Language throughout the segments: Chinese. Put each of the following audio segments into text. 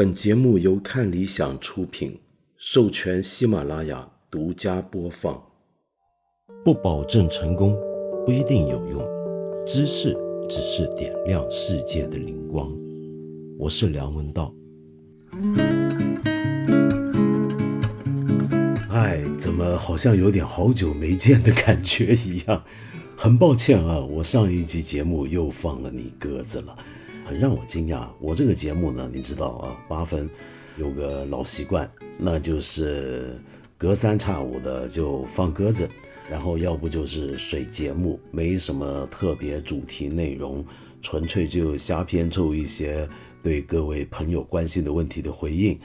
本节目由看理想出品，授权喜马拉雅独家播放。不保证成功，不一定有用。知识只是点亮世界的灵光。我是梁文道。哎，怎么好像有点好久没见的感觉一样？很抱歉啊，我上一集节目又放了你鸽子了。很让我惊讶，我这个节目呢，你知道啊，八分有个老习惯，那就是隔三差五的就放鸽子，然后要不就是水节目，没什么特别主题内容，纯粹就瞎编凑一些对各位朋友关心的问题的回应。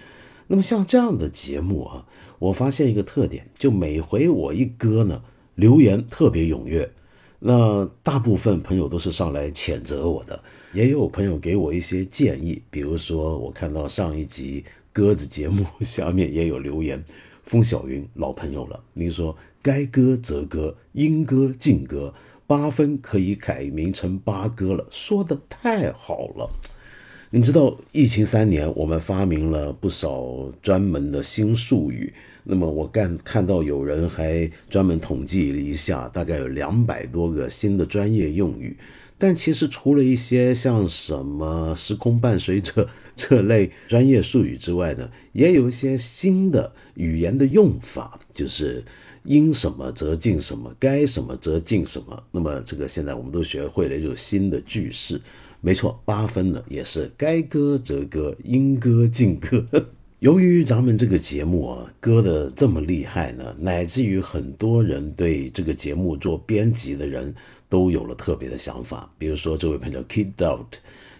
那么像这样的节目啊，我发现一个特点，就每回我一搁呢，留言特别踊跃。那大部分朋友都是上来谴责我的，也有朋友给我一些建议。比如说，我看到上一集鸽子节目 下面也有留言，风小云老朋友了，您说该割则割，应割尽割，八分可以改名成八哥了，说的太好了。你知道疫情三年，我们发明了不少专门的新术语。那么我干看到有人还专门统计了一下，大概有两百多个新的专业用语。但其实除了一些像什么时空伴随者 这类专业术语之外呢，也有一些新的语言的用法，就是应什么则尽什么，该什么则尽什么。那么这个现在我们都学会了，一种新的句式。没错，八分呢也是该割则割，应割尽割。由于咱们这个节目啊，割的这么厉害呢，乃至于很多人对这个节目做编辑的人都有了特别的想法。比如说这位朋友 Kid Out，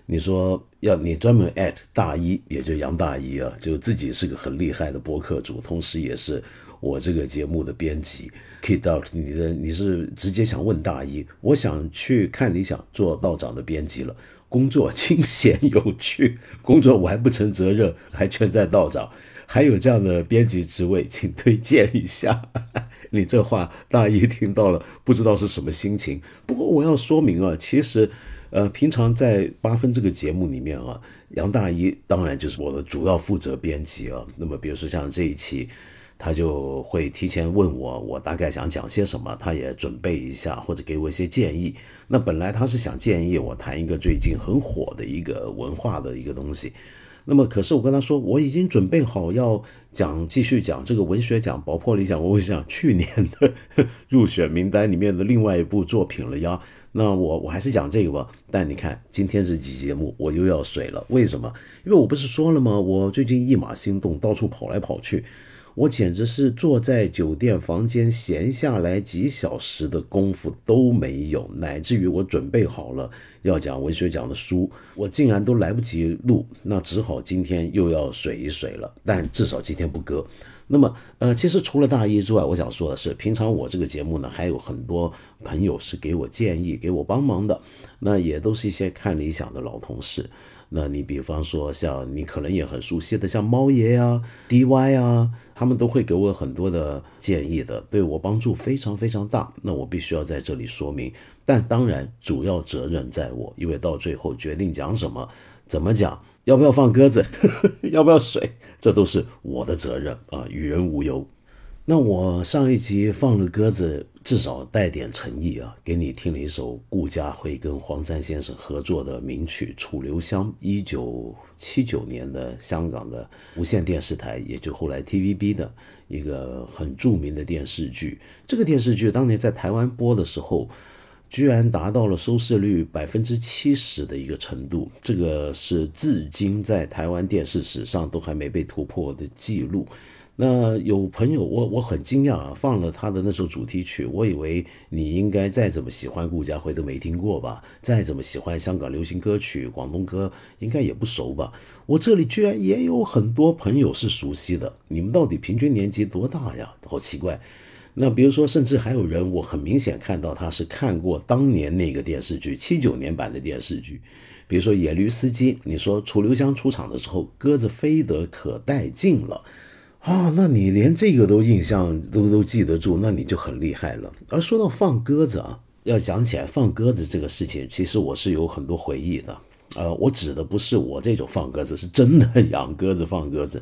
你说要你专门 at 大一，也就杨大一啊，就自己是个很厉害的播客主，同时也是我这个节目的编辑。Kid Out，你的你是直接想问大一，我想去看理想做道长的编辑了。工作清闲有趣，工作完不成责任，还全在道长，还有这样的编辑职位，请推荐一下。你这话大一听到了，不知道是什么心情。不过我要说明啊，其实，呃，平常在八分这个节目里面啊，杨大一当然就是我的主要负责编辑啊。那么比如说像这一期。他就会提前问我，我大概想讲些什么，他也准备一下，或者给我一些建议。那本来他是想建议我谈一个最近很火的一个文化的一个东西，那么可是我跟他说，我已经准备好要讲，继续讲这个文学奖，包括理想我想去年的 入选名单里面的另外一部作品了呀。那我我还是讲这个吧。但你看今天这期节目我又要水了，为什么？因为我不是说了吗？我最近一马心动，到处跑来跑去。我简直是坐在酒店房间闲下来几小时的功夫都没有，乃至于我准备好了要讲文学奖的书，我竟然都来不及录，那只好今天又要水一水了。但至少今天不割。那么，呃，其实除了大一之外，我想说的是，平常我这个节目呢，还有很多朋友是给我建议、给我帮忙的，那也都是一些看理想的老同事。那你比方说，像你可能也很熟悉的，像猫爷呀、DY 啊，他们都会给我很多的建议的，对我帮助非常非常大。那我必须要在这里说明，但当然主要责任在我，因为到最后决定讲什么、怎么讲、要不要放鸽子、要不要水，这都是我的责任啊，与人无尤。那我上一集放了鸽子，至少带点诚意啊，给你听了一首顾嘉辉跟黄沾先生合作的名曲《楚留香》，一九七九年的香港的无线电视台，也就后来 TVB 的一个很著名的电视剧。这个电视剧当年在台湾播的时候，居然达到了收视率百分之七十的一个程度，这个是至今在台湾电视史上都还没被突破的记录。那有朋友，我我很惊讶啊，放了他的那首主题曲，我以为你应该再怎么喜欢顾家辉都没听过吧，再怎么喜欢香港流行歌曲、广东歌，应该也不熟吧？我这里居然也有很多朋友是熟悉的，你们到底平均年纪多大呀？好奇怪。那比如说，甚至还有人，我很明显看到他是看过当年那个电视剧，七九年版的电视剧，比如说《野驴司机》，你说楚留香出场的时候，鸽子飞得可带劲了。啊，那你连这个都印象都都记得住，那你就很厉害了。而说到放鸽子啊，要讲起来放鸽子这个事情，其实我是有很多回忆的。呃，我指的不是我这种放鸽子，是真的养鸽子放鸽子。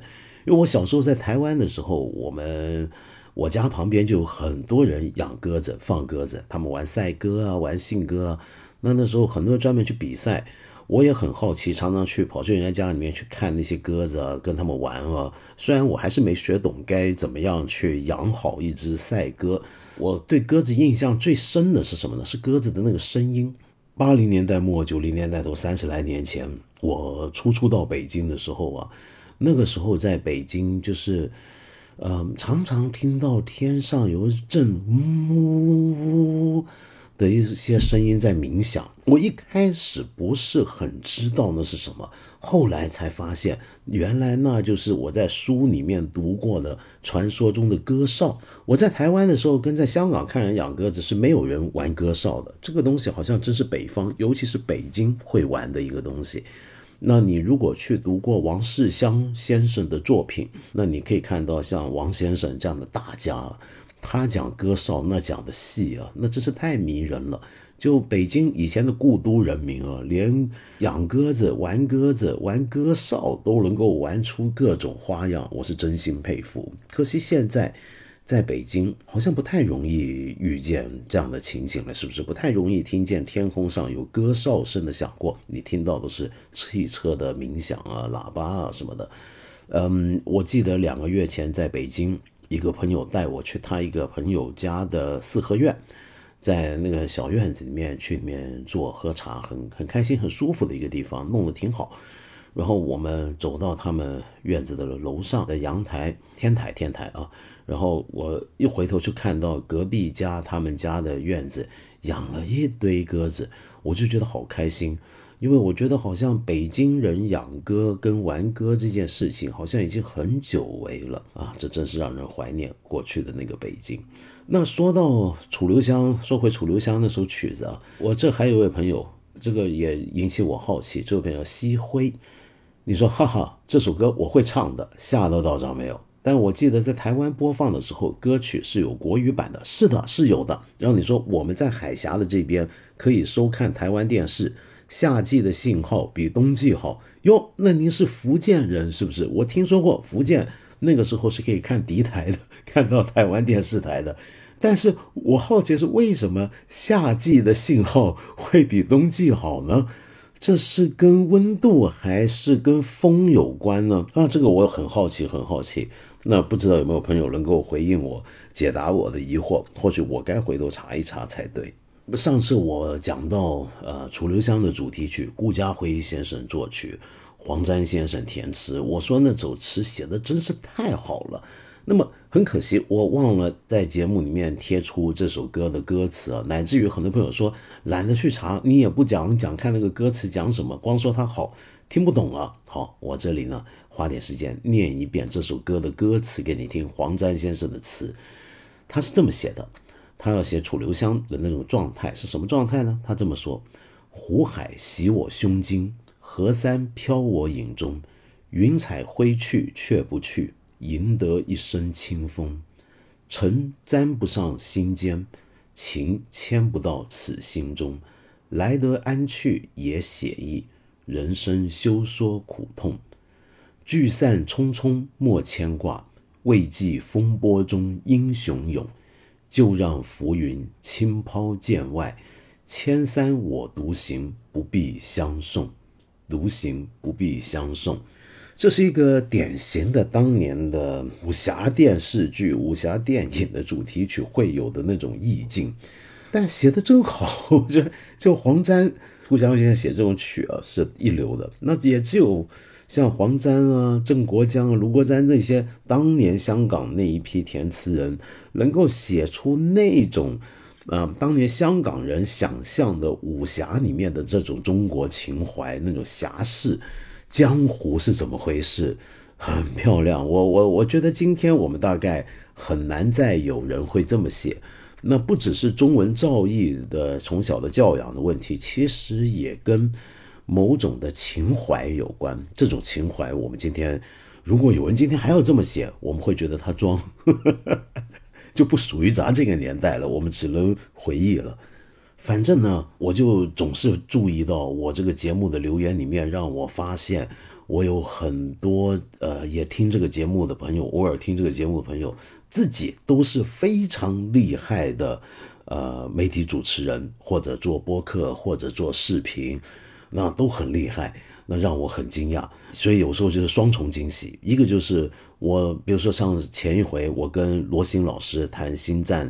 因为我小时候在台湾的时候，我们我家旁边就有很多人养鸽子放鸽子，他们玩赛鸽啊，玩信鸽啊。那那时候很多人专门去比赛，我也很好奇，常常去跑去人家家里面去看那些鸽子，跟他们玩啊。虽然我还是没学懂该怎么样去养好一只赛鸽。我对鸽子印象最深的是什么呢？是鸽子的那个声音。八零年代末九零年代头，三十来年前，我初初到北京的时候啊，那个时候在北京就是，嗯，常常听到天上有一阵呜呜的一些声音在冥想。我一开始不是很知道那是什么。后来才发现，原来那就是我在书里面读过的传说中的鸽哨。我在台湾的时候，跟在香港看人养鸽子是没有人玩鸽哨的。这个东西好像真是北方，尤其是北京会玩的一个东西。那你如果去读过王世襄先生的作品，那你可以看到像王先生这样的大家，他讲鸽哨那讲的戏啊，那真是太迷人了。就北京以前的故都人民啊，连养鸽子、玩鸽子、玩鸽哨都能够玩出各种花样，我是真心佩服。可惜现在在北京好像不太容易遇见这样的情景了，是不是？不太容易听见天空上有鸽哨声的响过，你听到的是汽车的鸣响啊、喇叭啊什么的。嗯，我记得两个月前在北京，一个朋友带我去他一个朋友家的四合院。在那个小院子里面去里面坐喝茶，很很开心、很舒服的一个地方，弄得挺好。然后我们走到他们院子的楼上的阳台、天台、天台啊。然后我一回头就看到隔壁家他们家的院子养了一堆鸽子，我就觉得好开心，因为我觉得好像北京人养鸽跟玩鸽这件事情好像已经很久违了啊，这真是让人怀念过去的那个北京。那说到楚留香，说回楚留香那首曲子啊，我这还有位朋友，这个也引起我好奇。这位朋友西辉，你说哈哈，这首歌我会唱的，吓到道长没有？但我记得在台湾播放的时候，歌曲是有国语版的，是的，是有的。然后你说我们在海峡的这边可以收看台湾电视，夏季的信号比冬季好哟。那您是福建人是不是？我听说过福建那个时候是可以看敌台的。看到台湾电视台的，但是我好奇是为什么夏季的信号会比冬季好呢？这是跟温度还是跟风有关呢？啊，这个我很好奇，很好奇。那不知道有没有朋友能够回应我，解答我的疑惑？或许我该回头查一查才对。上次我讲到，呃，楚留香的主题曲，顾嘉辉先生作曲，黄沾先生填词。我说那首词写的真是太好了。那么很可惜，我忘了在节目里面贴出这首歌的歌词啊，乃至于很多朋友说懒得去查，你也不讲讲看那个歌词讲什么，光说它好听不懂啊。好，我这里呢花点时间念一遍这首歌的歌词给你听。黄沾先生的词，他是这么写的，他要写楚留香的那种状态是什么状态呢？他这么说：湖海洗我胸襟，河山飘我影中，云彩挥去却不去。赢得一身清风，尘沾不上心间，情牵不到此心中。来得安去也写意，人生休说苦痛。聚散匆匆莫牵挂，未记风波中英雄勇。就让浮云轻抛剑外，千山我独行，不必相送。独行不必相送。这是一个典型的当年的武侠电视剧、武侠电影的主题曲会有的那种意境，但写的真好，我觉得就黄沾、顾嘉辉先生写这种曲啊是一流的。那也只有像黄沾啊、郑国江啊、卢国沾这些当年香港那一批填词人，能够写出那种啊当年香港人想象的武侠里面的这种中国情怀、那种侠士。江湖是怎么回事？很漂亮，我我我觉得今天我们大概很难再有人会这么写。那不只是中文造诣的从小的教养的问题，其实也跟某种的情怀有关。这种情怀，我们今天如果有人今天还要这么写，我们会觉得他装，就不属于咱这个年代了。我们只能回忆了。反正呢，我就总是注意到我这个节目的留言里面，让我发现我有很多呃也听这个节目的朋友，偶尔听这个节目的朋友，自己都是非常厉害的呃媒体主持人，或者做播客，或者做视频，那都很厉害，那让我很惊讶。所以有时候就是双重惊喜，一个就是我，比如说像前一回我跟罗新老师谈《星战》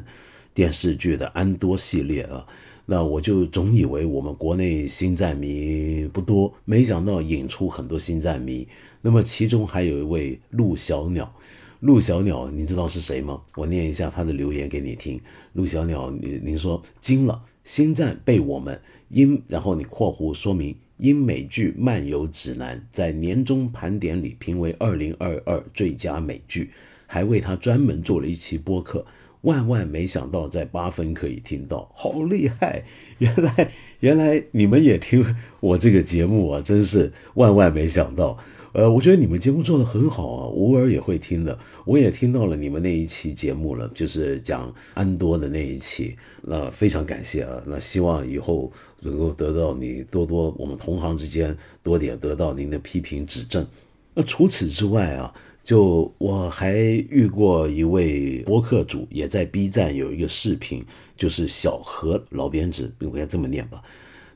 电视剧的安多系列啊。那我就总以为我们国内星战迷不多，没想到引出很多星战迷。那么其中还有一位陆小鸟，陆小鸟，你知道是谁吗？我念一下他的留言给你听。陆小鸟，您您说惊了，星战被我们因，然后你括弧说明英美剧漫游指南在年终盘点里评为二零二二最佳美剧，还为他专门做了一期播客。万万没想到，在八分可以听到，好厉害！原来原来你们也听我这个节目啊，真是万万没想到。呃，我觉得你们节目做的很好啊，偶尔也会听的。我也听到了你们那一期节目了，就是讲安多的那一期，那非常感谢啊。那希望以后能够得到你多多，我们同行之间多点得到您的批评指正。那除此之外啊。就我还遇过一位播客主，也在 B 站有一个视频，就是小何老编制，应该这么念吧。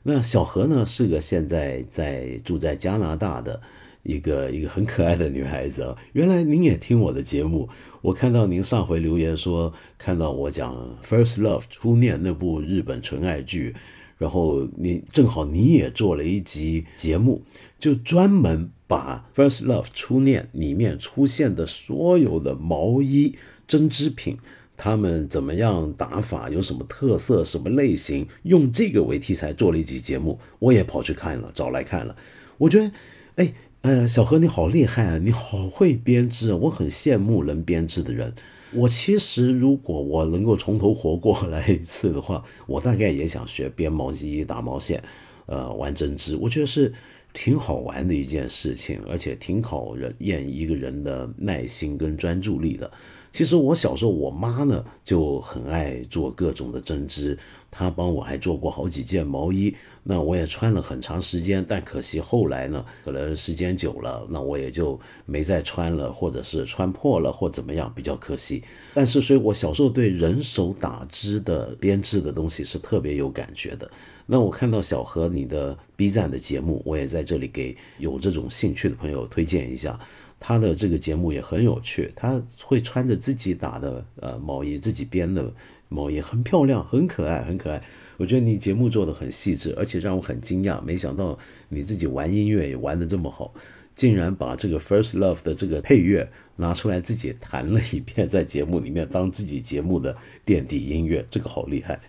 那小何呢是个现在在住在加拿大的一个一个很可爱的女孩子啊。原来您也听我的节目，我看到您上回留言说看到我讲《First Love》初恋那部日本纯爱剧，然后你正好你也做了一集节目，就专门。把《First Love》初恋里面出现的所有的毛衣针织品，他们怎么样打法，有什么特色，什么类型，用这个为题材做了一集节目，我也跑去看了，找来看了。我觉得，哎，哎呀，小何你好厉害啊，你好会编织啊，我很羡慕能编织的人。我其实如果我能够从头活过来一次的话，我大概也想学编毛衣、打毛线，呃，玩针织。我觉得是。挺好玩的一件事情，而且挺考验一个人的耐心跟专注力的。其实我小时候，我妈呢就很爱做各种的针织，她帮我还做过好几件毛衣，那我也穿了很长时间。但可惜后来呢，可能时间久了，那我也就没再穿了，或者是穿破了或怎么样，比较可惜。但是，所以我小时候对人手打织的编织的东西是特别有感觉的。那我看到小何你的 B 站的节目，我也在这里给有这种兴趣的朋友推荐一下，他的这个节目也很有趣，他会穿着自己打的呃毛衣，自己编的毛衣，很漂亮，很可爱，很可爱。我觉得你节目做的很细致，而且让我很惊讶，没想到你自己玩音乐也玩的这么好，竟然把这个 First Love 的这个配乐拿出来自己弹了一遍，在节目里面当自己节目的垫底音乐，这个好厉害。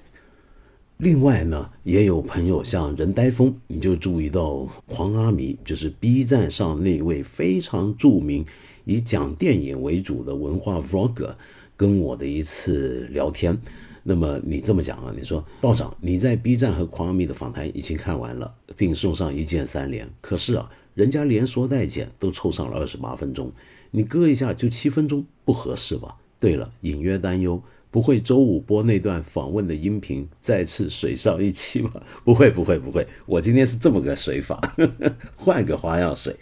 另外呢，也有朋友像任呆风，你就注意到狂阿弥，就是 B 站上那位非常著名以讲电影为主的文化 vlogger，跟我的一次聊天。那么你这么讲啊，你说道长你在 B 站和狂阿弥的访谈已经看完了，并送上一键三连，可是啊，人家连说带剪都凑上了二十八分钟，你割一下就七分钟，不合适吧？对了，隐约担忧。不会周五播那段访问的音频再次水上一期吗？不会不会不会，我今天是这么个水法，换个花样水，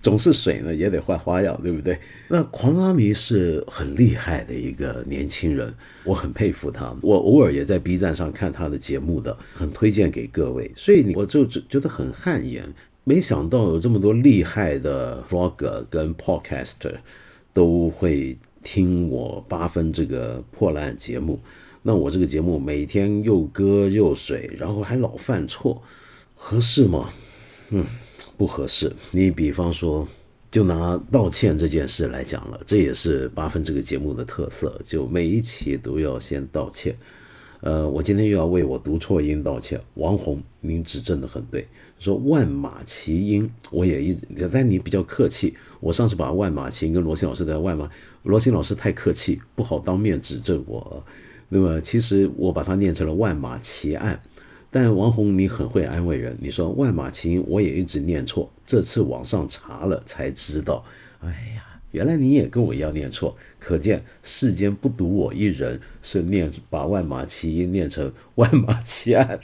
总是水呢也得换花样，对不对？那狂阿迷是很厉害的一个年轻人，我很佩服他，我偶尔也在 B 站上看他的节目的，很推荐给各位。所以我就觉得很汗颜，没想到有这么多厉害的 vlogger 跟 podcaster 都会。听我八分这个破烂节目，那我这个节目每天又割又水，然后还老犯错，合适吗？嗯，不合适。你比方说，就拿道歉这件事来讲了，这也是八分这个节目的特色，就每一期都要先道歉。呃，我今天又要为我读错音道歉。王红，您指正的很对。说万马齐喑，我也一直，但你比较客气。我上次把万马齐喑跟罗新老师的万马，罗新老师太客气，不好当面指正我。那么其实我把它念成了万马齐喑。但王红你很会安慰人，你说万马齐喑我也一直念错，这次网上查了才知道。哎呀，原来你也跟我一样念错，可见世间不独我一人是念把万马齐喑念成万马齐喑。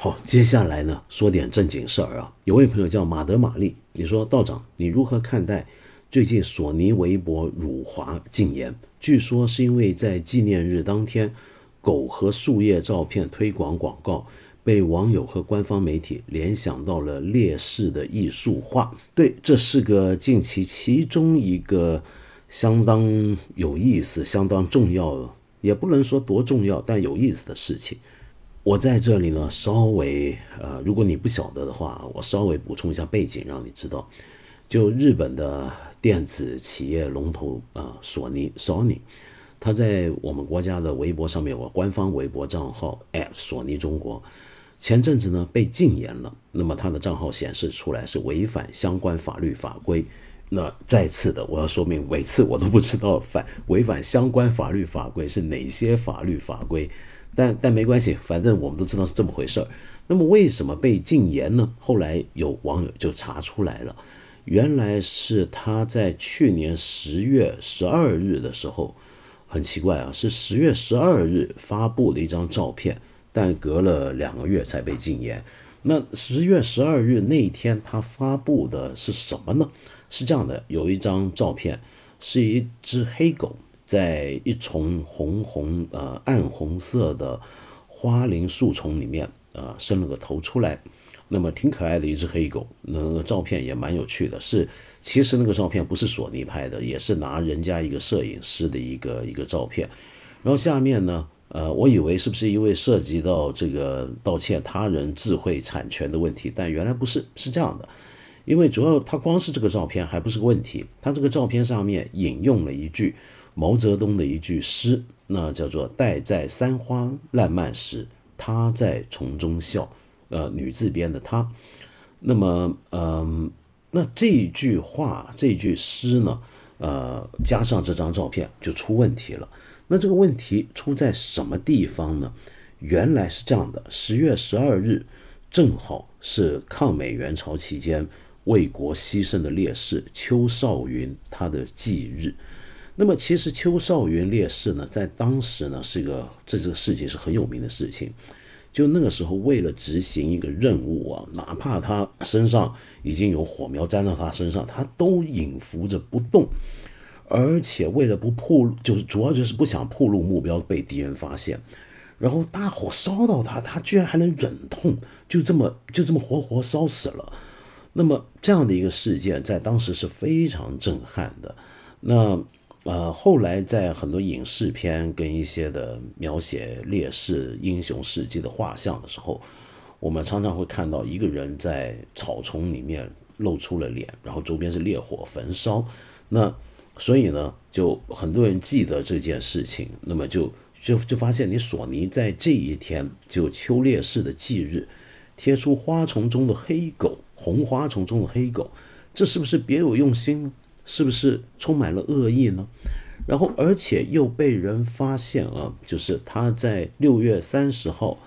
好，接下来呢，说点正经事儿啊。有位朋友叫马德玛丽，你说道长，你如何看待最近索尼微博辱华禁言？据说是因为在纪念日当天，狗和树叶照片推广广告。被网友和官方媒体联想到了烈士的艺术化，对，这是个近期其中一个相当有意思、相当重要，也不能说多重要，但有意思的事情。我在这里呢，稍微呃，如果你不晓得的话，我稍微补充一下背景，让你知道。就日本的电子企业龙头啊，索尼 Sony，他在我们国家的微博上面有个官方微博账号索尼中国。前阵子呢被禁言了，那么他的账号显示出来是违反相关法律法规。那再次的我要说明，每次我都不知道反违反相关法律法规是哪些法律法规，但但没关系，反正我们都知道是这么回事儿。那么为什么被禁言呢？后来有网友就查出来了，原来是他在去年十月十二日的时候，很奇怪啊，是十月十二日发布的一张照片。但隔了两个月才被禁言。那十月十二日那一天，他发布的是什么呢？是这样的，有一张照片，是一只黑狗在一丛红红呃暗红色的花林树丛里面，呃伸了个头出来。那么挺可爱的一只黑狗，那个照片也蛮有趣的。是其实那个照片不是索尼拍的，也是拿人家一个摄影师的一个一个照片。然后下面呢？呃，我以为是不是因为涉及到这个盗窃他人智慧产权的问题，但原来不是，是这样的。因为主要他光是这个照片还不是个问题，他这个照片上面引用了一句毛泽东的一句诗，那叫做“待在三花烂漫时，他在丛中笑”，呃，女字边的他。那么，嗯，那这句话这句诗呢，呃，加上这张照片就出问题了。那这个问题出在什么地方呢？原来是这样的：十月十二日，正好是抗美援朝期间为国牺牲的烈士邱少云他的忌日。那么，其实邱少云烈士呢，在当时呢，是一个这这个事情是很有名的事情。就那个时候，为了执行一个任务啊，哪怕他身上已经有火苗沾到他身上，他都隐伏着不动。而且为了不暴露，就是主要就是不想暴露目标被敌人发现，然后大火烧到他，他居然还能忍痛，就这么就这么活活烧死了。那么这样的一个事件在当时是非常震撼的。那呃后来在很多影视片跟一些的描写烈士英雄事迹的画像的时候，我们常常会看到一个人在草丛里面露出了脸，然后周边是烈火焚烧。那所以呢，就很多人记得这件事情，那么就就就发现，你索尼在这一天就秋烈士的忌日，贴出花丛中的黑狗，红花丛中的黑狗，这是不是别有用心呢？是不是充满了恶意呢？然后，而且又被人发现啊，就是他在六月三十号，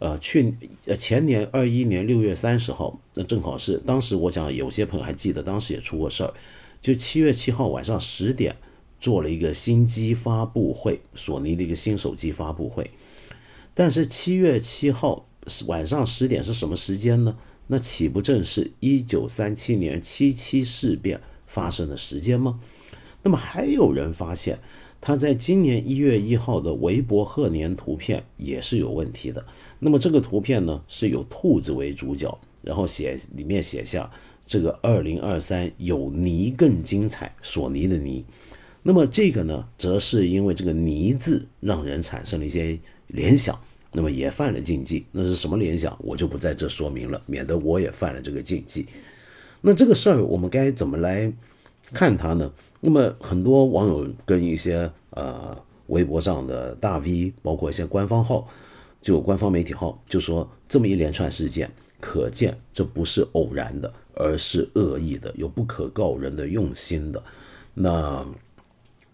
呃，去呃前年二一年六月三十号，那正好是当时，我想有些朋友还记得，当时也出过事儿。就七月七号晚上十点，做了一个新机发布会，索尼的一个新手机发布会。但是七月七号晚上十点是什么时间呢？那岂不正是一九三七年七七事变发生的时间吗？那么还有人发现，他在今年一月一号的微博贺年图片也是有问题的。那么这个图片呢，是有兔子为主角，然后写里面写下。这个二零二三有泥更精彩，索尼的泥。那么这个呢，则是因为这个泥字让人产生了一些联想，那么也犯了禁忌。那是什么联想，我就不在这说明了，免得我也犯了这个禁忌。那这个事儿我们该怎么来看它呢？那么很多网友跟一些呃微博上的大 V，包括一些官方号，就官方媒体号，就说这么一连串事件，可见这不是偶然的。而是恶意的，有不可告人的用心的。那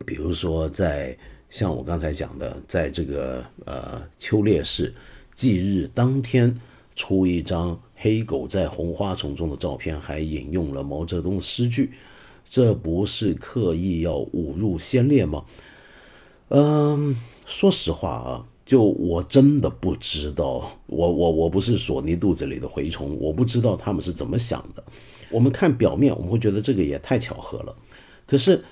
比如说，在像我刚才讲的，在这个呃秋烈士忌日当天，出一张黑狗在红花丛中的照片，还引用了毛泽东的诗句。这不是刻意要侮辱先烈吗？嗯，说实话啊，就我真的不知道，我我我不是索尼肚子里的蛔虫，我不知道他们是怎么想的。我们看表面，我们会觉得这个也太巧合了。可是，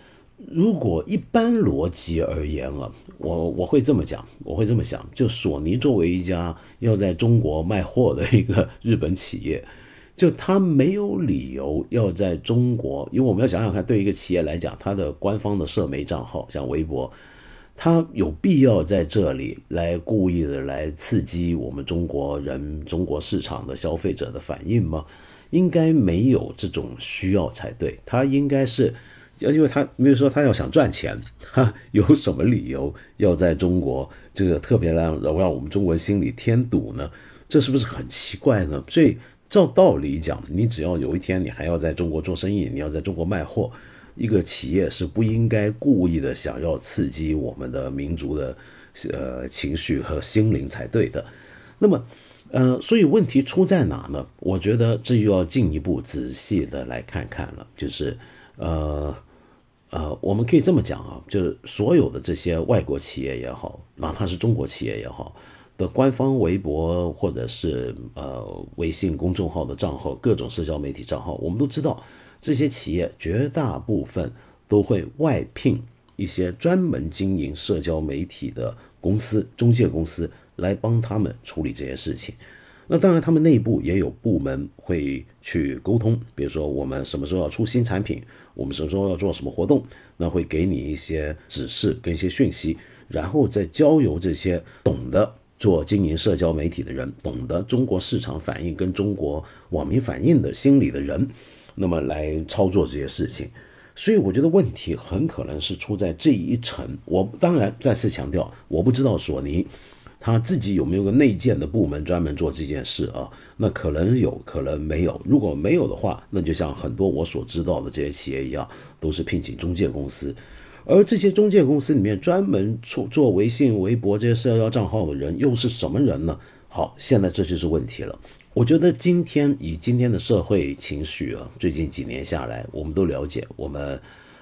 如果一般逻辑而言啊，我我会这么讲，我会这么想，就索尼作为一家要在中国卖货的一个日本企业。就他没有理由要在中国，因为我们要想想看，对一个企业来讲，它的官方的社媒账号像微博，它有必要在这里来故意的来刺激我们中国人、中国市场的消费者的反应吗？应该没有这种需要才对。他应该是，要因为他没有说他要想赚钱，他有什么理由要在中国这个特别让让我们中国人心里添堵呢？这是不是很奇怪呢？所以。照道理讲，你只要有一天你还要在中国做生意，你要在中国卖货，一个企业是不应该故意的想要刺激我们的民族的呃情绪和心灵才对的。那么，呃，所以问题出在哪呢？我觉得这又要进一步仔细的来看看了。就是，呃呃，我们可以这么讲啊，就是所有的这些外国企业也好，哪怕是中国企业也好。的官方微博或者是呃微信公众号的账号，各种社交媒体账号，我们都知道，这些企业绝大部分都会外聘一些专门经营社交媒体的公司、中介公司来帮他们处理这些事情。那当然，他们内部也有部门会去沟通，比如说我们什么时候要出新产品，我们什么时候要做什么活动，那会给你一些指示跟一些讯息，然后再交由这些懂得。做经营社交媒体的人，懂得中国市场反应跟中国网民反应的心理的人，那么来操作这些事情。所以我觉得问题很可能是出在这一层。我当然再次强调，我不知道索尼他自己有没有个内建的部门专门做这件事啊？那可能有可能没有。如果没有的话，那就像很多我所知道的这些企业一样，都是聘请中介公司。而这些中介公司里面专门做做微信、微博这些社交账号的人又是什么人呢？好，现在这就是问题了。我觉得今天以今天的社会情绪啊，最近几年下来，我们都了解，我们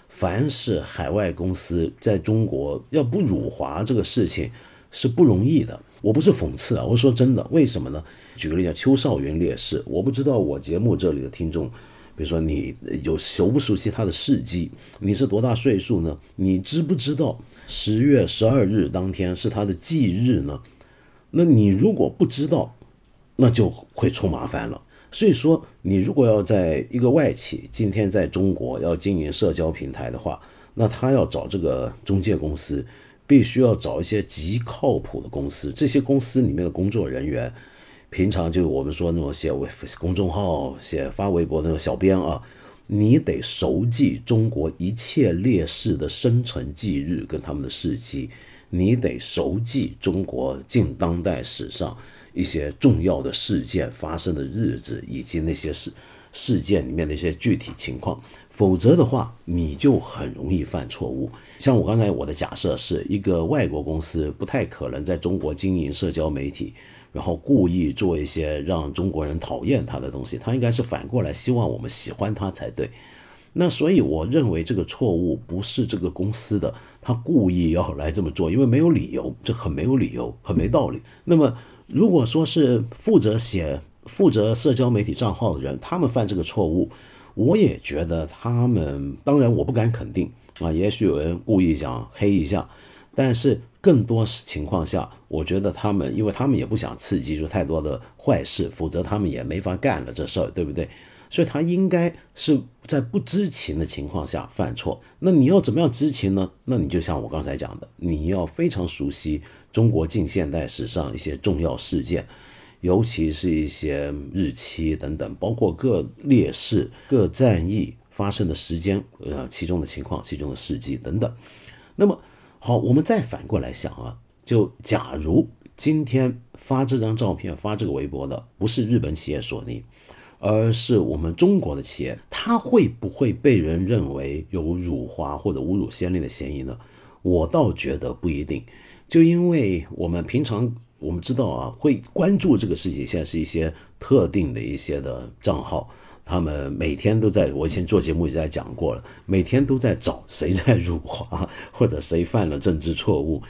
凡是海外公司在中国要不辱华这个事情是不容易的。我不是讽刺啊，我说真的，为什么呢？举个例子，邱少云烈士，我不知道我节目这里的听众。比如说，你有熟不熟悉他的事迹？你是多大岁数呢？你知不知道十月十二日当天是他的忌日呢？那你如果不知道，那就会出麻烦了。所以说，你如果要在一个外企今天在中国要经营社交平台的话，那他要找这个中介公司，必须要找一些极靠谱的公司。这些公司里面的工作人员。平常就我们说那种写微公众号、写发微博那种小编啊，你得熟记中国一切烈士的生辰忌日跟他们的事迹，你得熟记中国近当代史上一些重要的事件发生的日子以及那些事事件里面的一些具体情况，否则的话你就很容易犯错误。像我刚才我的假设是一个外国公司不太可能在中国经营社交媒体。然后故意做一些让中国人讨厌他的东西，他应该是反过来希望我们喜欢他才对。那所以我认为这个错误不是这个公司的，他故意要来这么做，因为没有理由，这很没有理由，很没道理。那么如果说是负责写、负责社交媒体账号的人，他们犯这个错误，我也觉得他们，当然我不敢肯定啊，也许有人故意想黑一下，但是。更多情况下，我觉得他们，因为他们也不想刺激出太多的坏事，否则他们也没法干了这事儿，对不对？所以他应该是在不知情的情况下犯错。那你要怎么样知情呢？那你就像我刚才讲的，你要非常熟悉中国近现代史上一些重要事件，尤其是一些日期等等，包括各烈士、各战役发生的时间，呃，其中的情况、其中的事迹等等。那么。好，我们再反过来想啊，就假如今天发这张照片、发这个微博的不是日本企业索尼，而是我们中国的企业，它会不会被人认为有辱华或者侮辱先烈的嫌疑呢？我倒觉得不一定，就因为我们平常我们知道啊，会关注这个事情，现在是一些特定的一些的账号。他们每天都在，我以前做节目也在讲过了，每天都在找谁在辱华，或者谁犯了政治错误。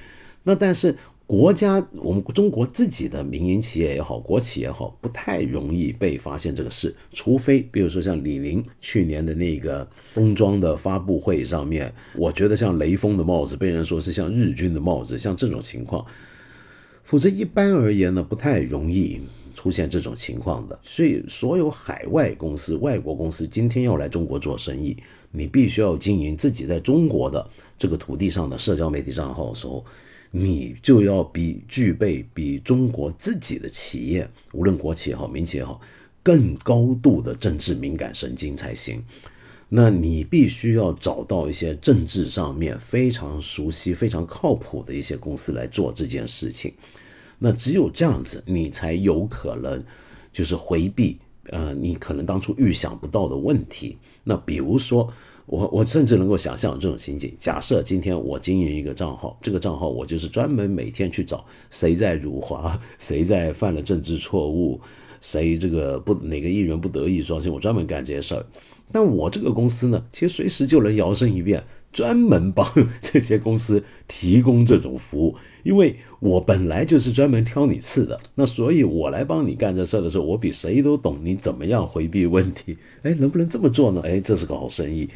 那但是国家，我们中国自己的民营企业也好，国企也好，不太容易被发现这个事，除非比如说像李宁去年的那个冬装的发布会上面，我觉得像雷锋的帽子被人说是像日军的帽子，像这种情况，否则一般而言呢，不太容易。出现这种情况的，所以所有海外公司、外国公司今天要来中国做生意，你必须要经营自己在中国的这个土地上的社交媒体账号的时候，你就要比具备比中国自己的企业，无论国企也好、民企也好，更高度的政治敏感神经才行。那你必须要找到一些政治上面非常熟悉、非常靠谱的一些公司来做这件事情。那只有这样子，你才有可能就是回避呃，你可能当初预想不到的问题。那比如说，我我甚至能够想象这种情景：假设今天我经营一个账号，这个账号我就是专门每天去找谁在辱华，谁在犯了政治错误，谁这个不哪个艺人不得意双心，我专门干这些事儿。但我这个公司呢，其实随时就能摇身一变。专门帮 这些公司提供这种服务，因为我本来就是专门挑你刺的，那所以我来帮你干这事的时候，我比谁都懂你怎么样回避问题。哎，能不能这么做呢？哎，这是个好生意。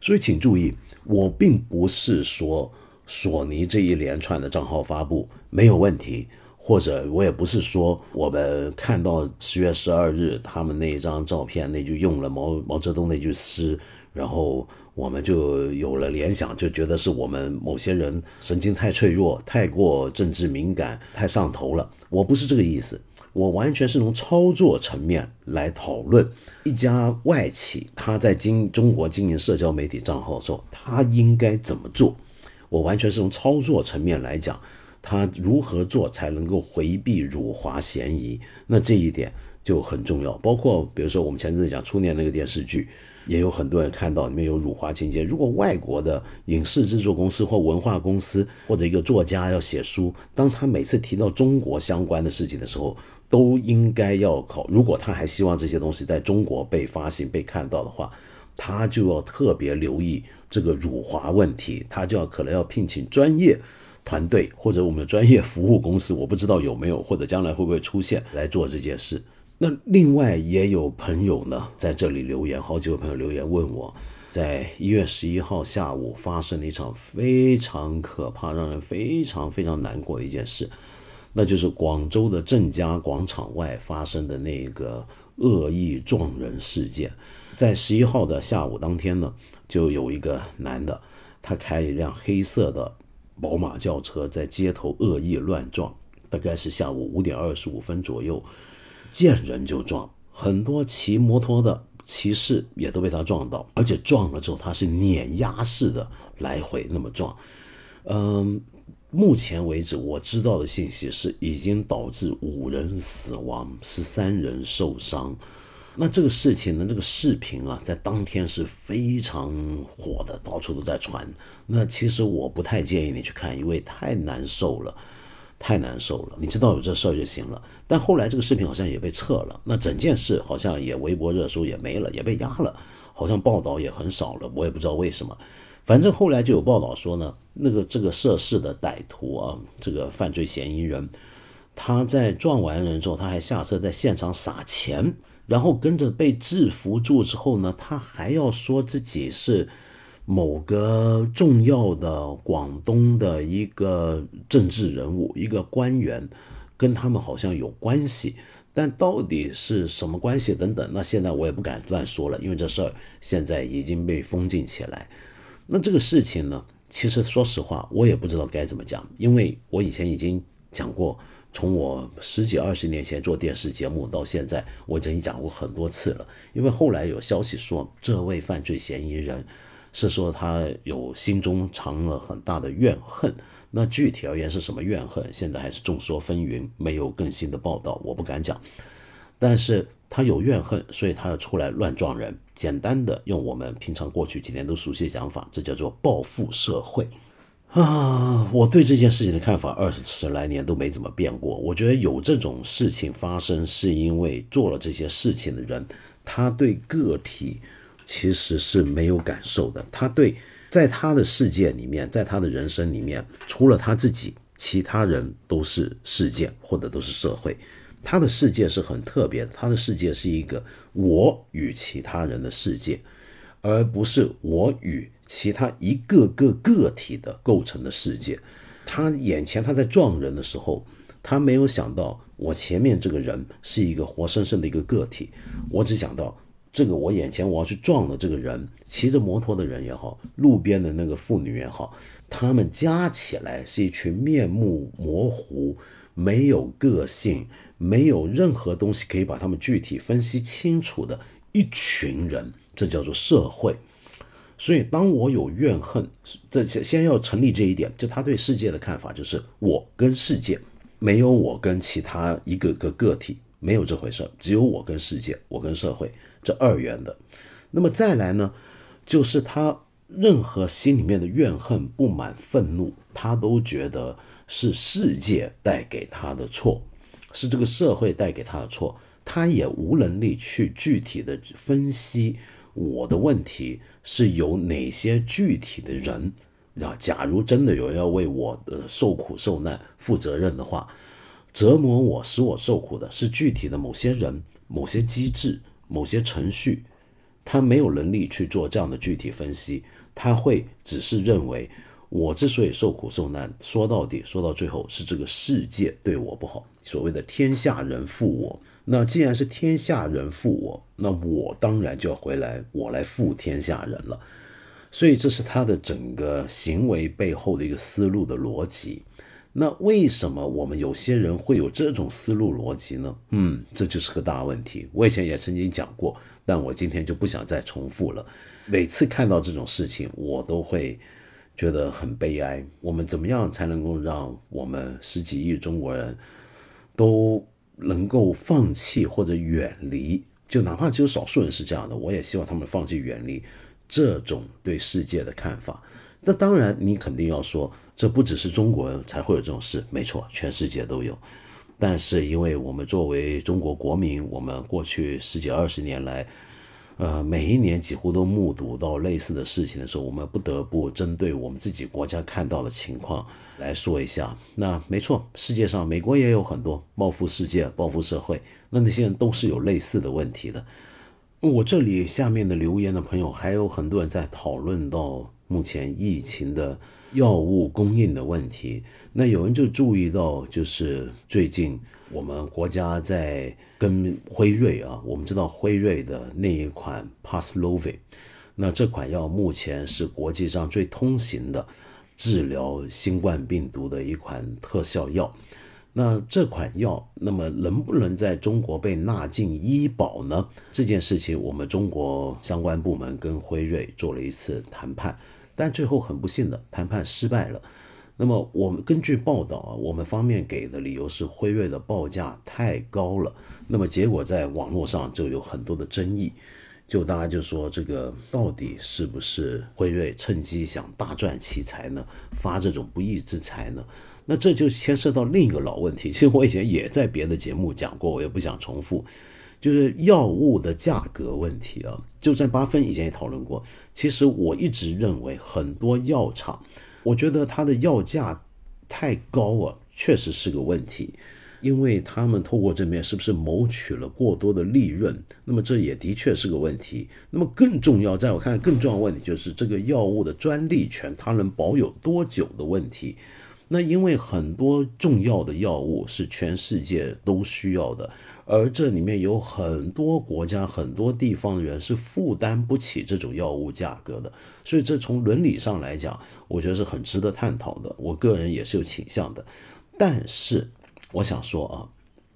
所以请注意，我并不是说索尼这一连串的账号发布没有问题，或者我也不是说我们看到十月十二日他们那一张照片，那就用了毛毛泽东那句诗，然后。我们就有了联想，就觉得是我们某些人神经太脆弱，太过政治敏感，太上头了。我不是这个意思，我完全是从操作层面来讨论一家外企他在经中国经营社交媒体账号的时候，他应该怎么做。我完全是从操作层面来讲，他如何做才能够回避辱华嫌疑。那这一点就很重要。包括比如说我们前阵子讲初年那个电视剧。也有很多人看到里面有辱华情节。如果外国的影视制作公司或文化公司或者一个作家要写书，当他每次提到中国相关的事情的时候，都应该要考。如果他还希望这些东西在中国被发行、被看到的话，他就要特别留意这个辱华问题。他就要可能要聘请专业团队或者我们的专业服务公司，我不知道有没有，或者将来会不会出现来做这件事。那另外也有朋友呢，在这里留言，好几个朋友留言问我，在一月十一号下午发生了一场非常可怕、让人非常非常难过的一件事，那就是广州的正佳广场外发生的那个恶意撞人事件。在十一号的下午当天呢，就有一个男的，他开一辆黑色的宝马轿车在街头恶意乱撞，大概是下午五点二十五分左右。见人就撞，很多骑摩托的骑士也都被他撞到，而且撞了之后他是碾压式的来回那么撞。嗯，目前为止我知道的信息是已经导致五人死亡，十三人受伤。那这个事情呢，这个视频啊，在当天是非常火的，到处都在传。那其实我不太建议你去看，因为太难受了。太难受了，你知道有这事儿就行了。但后来这个视频好像也被撤了，那整件事好像也微博热搜也没了，也被压了，好像报道也很少了，我也不知道为什么。反正后来就有报道说呢，那个这个涉事的歹徒啊，这个犯罪嫌疑人，他在撞完人之后，他还下车在现场撒钱，然后跟着被制服住之后呢，他还要说自己是。某个重要的广东的一个政治人物、一个官员，跟他们好像有关系，但到底是什么关系等等，那现在我也不敢乱说了，因为这事儿现在已经被封禁起来。那这个事情呢，其实说实话，我也不知道该怎么讲，因为我以前已经讲过，从我十几二十年前做电视节目到现在，我已经讲过很多次了。因为后来有消息说，这位犯罪嫌疑人。是说他有心中藏了很大的怨恨，那具体而言是什么怨恨，现在还是众说纷纭，没有更新的报道，我不敢讲。但是他有怨恨，所以他要出来乱撞人。简单的用我们平常过去几年都熟悉的讲法，这叫做报复社会啊！我对这件事情的看法二十来年都没怎么变过。我觉得有这种事情发生，是因为做了这些事情的人。他对个体其实是没有感受的。他对在他的世界里面，在他的人生里面，除了他自己，其他人都是世界或者都是社会。他的世界是很特别的，他的世界是一个我与其他人的世界，而不是我与其他一个个个体的构成的世界。他眼前他在撞人的时候，他没有想到我前面这个人是一个活生生的一个个体，我只想到这个我眼前我要去撞的这个人，骑着摩托的人也好，路边的那个妇女也好，他们加起来是一群面目模糊、没有个性。没有任何东西可以把他们具体分析清楚的一群人，这叫做社会。所以，当我有怨恨，这先要成立这一点，就他对世界的看法就是我跟世界，没有我跟其他一个个个体，没有这回事只有我跟世界，我跟社会这二元的。那么再来呢，就是他任何心里面的怨恨、不满、愤怒，他都觉得是世界带给他的错。是这个社会带给他的错，他也无能力去具体的分析我的问题是由哪些具体的人啊？假如真的有人要为我的受苦受难负责任的话，折磨我使我受苦的是具体的某些人、某些机制、某些程序，他没有能力去做这样的具体分析，他会只是认为。我之所以受苦受难，说到底，说到最后是这个世界对我不好。所谓的天下人负我，那既然是天下人负我，那我当然就要回来，我来负天下人了。所以这是他的整个行为背后的一个思路的逻辑。那为什么我们有些人会有这种思路逻辑呢？嗯，这就是个大问题。我以前也曾经讲过，但我今天就不想再重复了。每次看到这种事情，我都会。觉得很悲哀。我们怎么样才能够让我们十几亿中国人都能够放弃或者远离？就哪怕只有少数人是这样的，我也希望他们放弃远离这种对世界的看法。那当然，你肯定要说，这不只是中国人才会有这种事，没错，全世界都有。但是，因为我们作为中国国民，我们过去十几二十年来。呃，每一年几乎都目睹到类似的事情的时候，我们不得不针对我们自己国家看到的情况来说一下。那没错，世界上美国也有很多报复世界、报复社会，那那些人都是有类似的问题的。我这里下面的留言的朋友还有很多人在讨论到目前疫情的药物供应的问题。那有人就注意到，就是最近我们国家在。跟辉瑞啊，我们知道辉瑞的那一款 Paxlovid，那这款药目前是国际上最通行的治疗新冠病毒的一款特效药。那这款药，那么能不能在中国被纳进医保呢？这件事情，我们中国相关部门跟辉瑞做了一次谈判，但最后很不幸的谈判失败了。那么我们根据报道啊，我们方面给的理由是辉瑞的报价太高了。那么结果在网络上就有很多的争议，就大家就说这个到底是不是辉瑞趁机想大赚其财呢？发这种不义之财呢？那这就牵涉到另一个老问题。其实我以前也在别的节目讲过，我也不想重复，就是药物的价格问题啊。就在八分以前也讨论过。其实我一直认为很多药厂。我觉得它的药价太高啊，确实是个问题，因为他们透过这面是不是谋取了过多的利润？那么这也的确是个问题。那么更重要，在我看来更重要的问题就是这个药物的专利权它能保有多久的问题。那因为很多重要的药物是全世界都需要的。而这里面有很多国家、很多地方的人是负担不起这种药物价格的，所以这从伦理上来讲，我觉得是很值得探讨的。我个人也是有倾向的，但是我想说啊，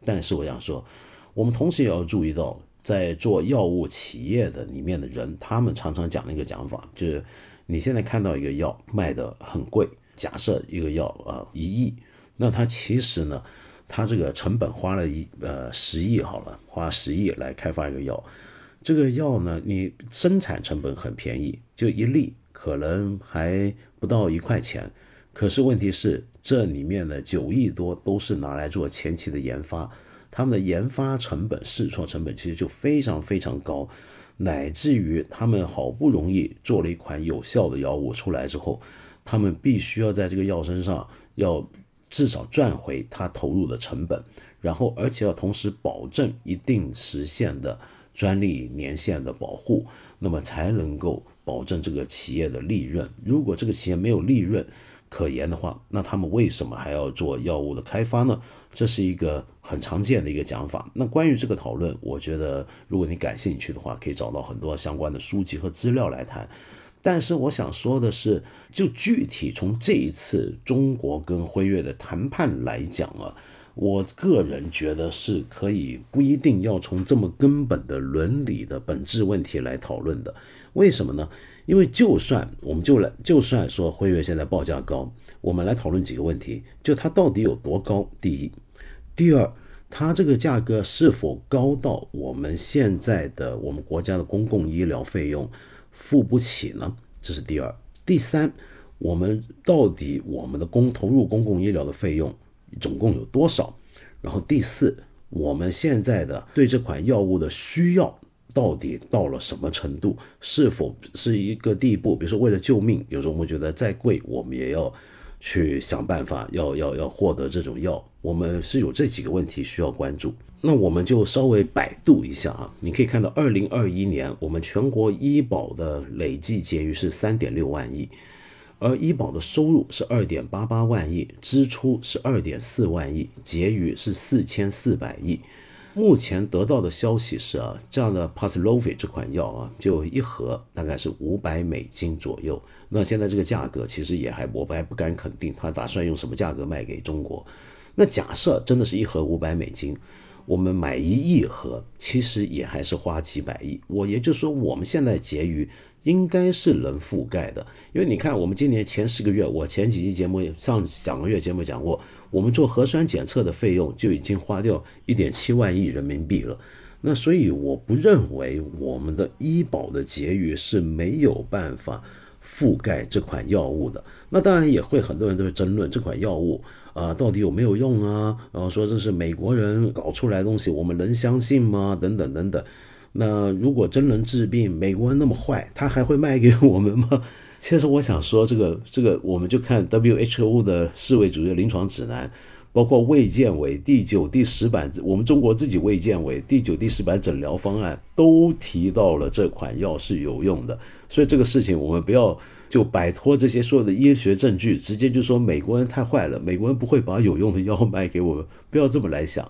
但是我想说，我们同时也要注意到，在做药物企业的里面的人，他们常常讲的一个讲法，就是你现在看到一个药卖的很贵，假设一个药啊一亿，那它其实呢？他这个成本花了一呃十亿好了，花十亿来开发一个药，这个药呢，你生产成本很便宜，就一粒可能还不到一块钱，可是问题是这里面的九亿多都是拿来做前期的研发，他们的研发成本、试错成本其实就非常非常高，乃至于他们好不容易做了一款有效的药物出来之后，他们必须要在这个药身上要至少赚回他投入的成本，然后而且要同时保证一定时限的专利年限的保护，那么才能够保证这个企业的利润。如果这个企业没有利润，可言的话，那他们为什么还要做药物的开发呢？这是一个很常见的一个讲法。那关于这个讨论，我觉得如果你感兴趣的话，可以找到很多相关的书籍和资料来谈。但是我想说的是，就具体从这一次中国跟辉瑞的谈判来讲啊，我个人觉得是可以不一定要从这么根本的伦理的本质问题来讨论的。为什么呢？因为就算我们就来，就算说辉瑞现在报价高，我们来讨论几个问题，就它到底有多高？第一，第二，它这个价格是否高到我们现在的我们国家的公共医疗费用付不起呢？这是第二。第三，我们到底我们的公投入公共医疗的费用总共有多少？然后第四，我们现在的对这款药物的需要。到底到了什么程度？是否是一个地步？比如说，为了救命，有时候我们觉得再贵，我们也要去想办法，要要要获得这种药。我们是有这几个问题需要关注。那我们就稍微百度一下啊，你可以看到，二零二一年我们全国医保的累计结余是三点六万亿，而医保的收入是二点八八万亿，支出是二点四万亿，结余是四千四百亿。目前得到的消息是啊，这样的 Paxlovid 这款药啊，就一盒大概是五百美金左右。那现在这个价格其实也还，我还不敢肯定他打算用什么价格卖给中国。那假设真的是一盒五百美金，我们买一亿盒，其实也还是花几百亿。我也就是说，我们现在结余。应该是能覆盖的，因为你看，我们今年前十个月，我前几期节目上两个月节目讲过，我们做核酸检测的费用就已经花掉一点七万亿人民币了。那所以我不认为我们的医保的结余是没有办法覆盖这款药物的。那当然也会很多人都会争论这款药物啊到底有没有用啊，然后说这是美国人搞出来的东西，我们能相信吗？等等等等。那如果真能治病，美国人那么坏，他还会卖给我们吗？其实我想说，这个这个，我们就看 WHO 的世卫组织临床指南，包括卫健委第九、第十版，我们中国自己卫健委第九、第十版诊疗方案都提到了这款药是有用的。所以这个事情，我们不要就摆脱这些所有的医学证据，直接就说美国人太坏了，美国人不会把有用的药卖给我们，不要这么来想。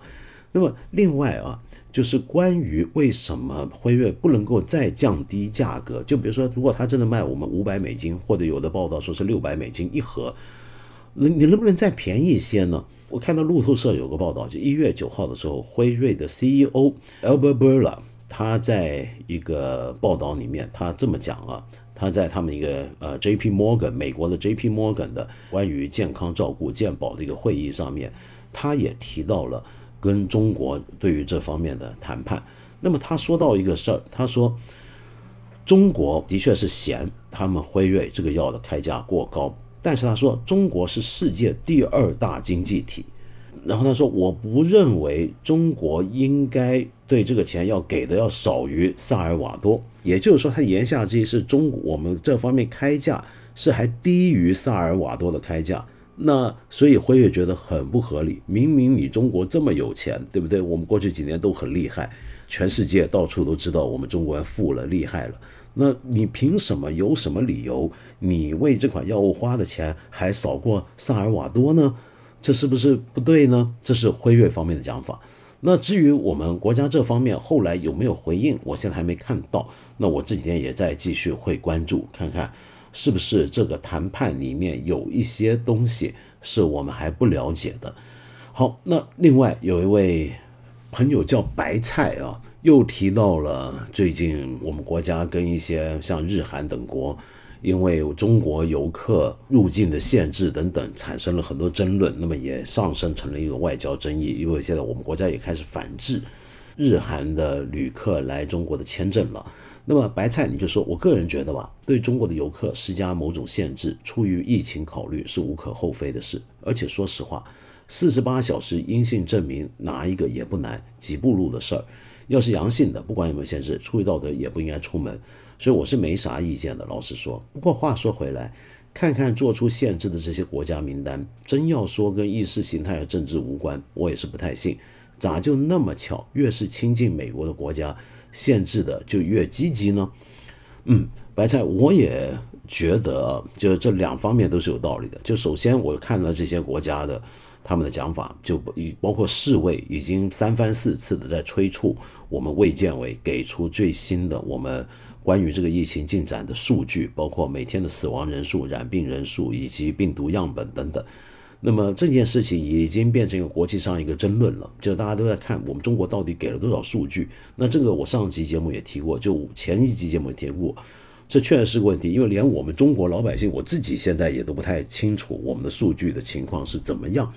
那么另外啊。就是关于为什么辉瑞不能够再降低价格？就比如说，如果他真的卖我们五百美金，或者有的报道说是六百美金一盒，你你能不能再便宜一些呢？我看到路透社有个报道，就一月九号的时候，辉瑞的 CEO Albert Bourla 他在一个报道里面，他这么讲啊，他在他们一个呃 J.P. Morgan 美国的 J.P. Morgan 的关于健康照顾健保的一个会议上面，他也提到了。跟中国对于这方面的谈判，那么他说到一个事儿，他说中国的确是嫌他们辉瑞这个药的开价过高，但是他说中国是世界第二大经济体，然后他说我不认为中国应该对这个钱要给的要少于萨尔瓦多，也就是说他言下之意是中我们这方面开价是还低于萨尔瓦多的开价。那所以辉瑞觉得很不合理，明明你中国这么有钱，对不对？我们过去几年都很厉害，全世界到处都知道我们中国人富了，厉害了。那你凭什么？有什么理由？你为这款药物花的钱还少过萨尔瓦多呢？这是不是不对呢？这是辉瑞方面的讲法。那至于我们国家这方面后来有没有回应，我现在还没看到。那我这几天也在继续会关注看看。是不是这个谈判里面有一些东西是我们还不了解的？好，那另外有一位朋友叫白菜啊，又提到了最近我们国家跟一些像日韩等国，因为中国游客入境的限制等等，产生了很多争论，那么也上升成了一个外交争议。因为现在我们国家也开始反制日韩的旅客来中国的签证了。那么白菜，你就说，我个人觉得吧，对中国的游客施加某种限制，出于疫情考虑是无可厚非的事。而且说实话，四十八小时阴性证明拿一个也不难，几步路的事儿。要是阳性的，不管有没有限制，出于道德也不应该出门。所以我是没啥意见的，老实说。不过话说回来，看看做出限制的这些国家名单，真要说跟意识形态和政治无关，我也是不太信。咋就那么巧，越是亲近美国的国家，限制的就越积极呢？嗯，白菜，我也觉得，就这两方面都是有道理的。就首先我看到这些国家的。他们的讲法就包括世卫已经三番四次的在催促我们卫健委给出最新的我们关于这个疫情进展的数据，包括每天的死亡人数、染病人数以及病毒样本等等。那么这件事情已经变成一个国际上一个争论了，就大家都在看我们中国到底给了多少数据。那这个我上集节目也提过，就前一集节目也提过。这确实是个问题，因为连我们中国老百姓，我自己现在也都不太清楚我们的数据的情况是怎么样。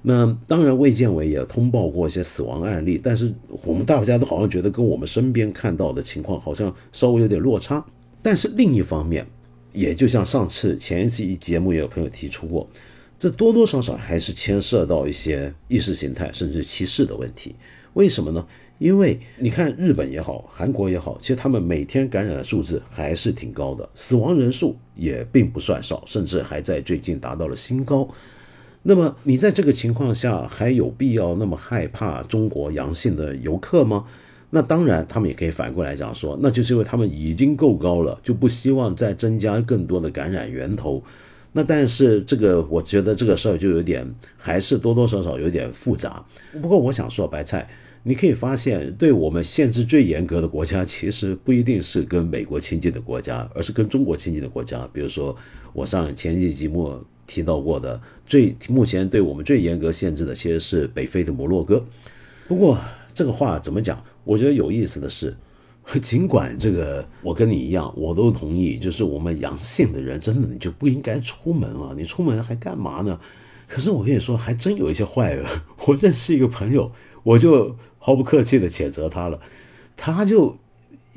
那当然，卫健委也通报过一些死亡案例，但是我们大家都好像觉得跟我们身边看到的情况好像稍微有点落差。但是另一方面，也就像上次前一期节目也有朋友提出过，这多多少少还是牵涉到一些意识形态甚至歧视的问题。为什么呢？因为你看日本也好，韩国也好，其实他们每天感染的数字还是挺高的，死亡人数也并不算少，甚至还在最近达到了新高。那么你在这个情况下还有必要那么害怕中国阳性的游客吗？那当然，他们也可以反过来讲说，那就是因为他们已经够高了，就不希望再增加更多的感染源头。那但是这个，我觉得这个事儿就有点还是多多少少有点复杂。不过我想说，白菜。你可以发现，对我们限制最严格的国家，其实不一定是跟美国亲近的国家，而是跟中国亲近的国家。比如说，我上前几集末提到过的，最目前对我们最严格限制的，其实是北非的摩洛哥。不过这个话怎么讲？我觉得有意思的是，尽管这个我跟你一样，我都同意，就是我们阳性的人，真的你就不应该出门啊！你出门还干嘛呢？可是我跟你说，还真有一些坏人。我认识一个朋友。我就毫不客气地谴责他了，他就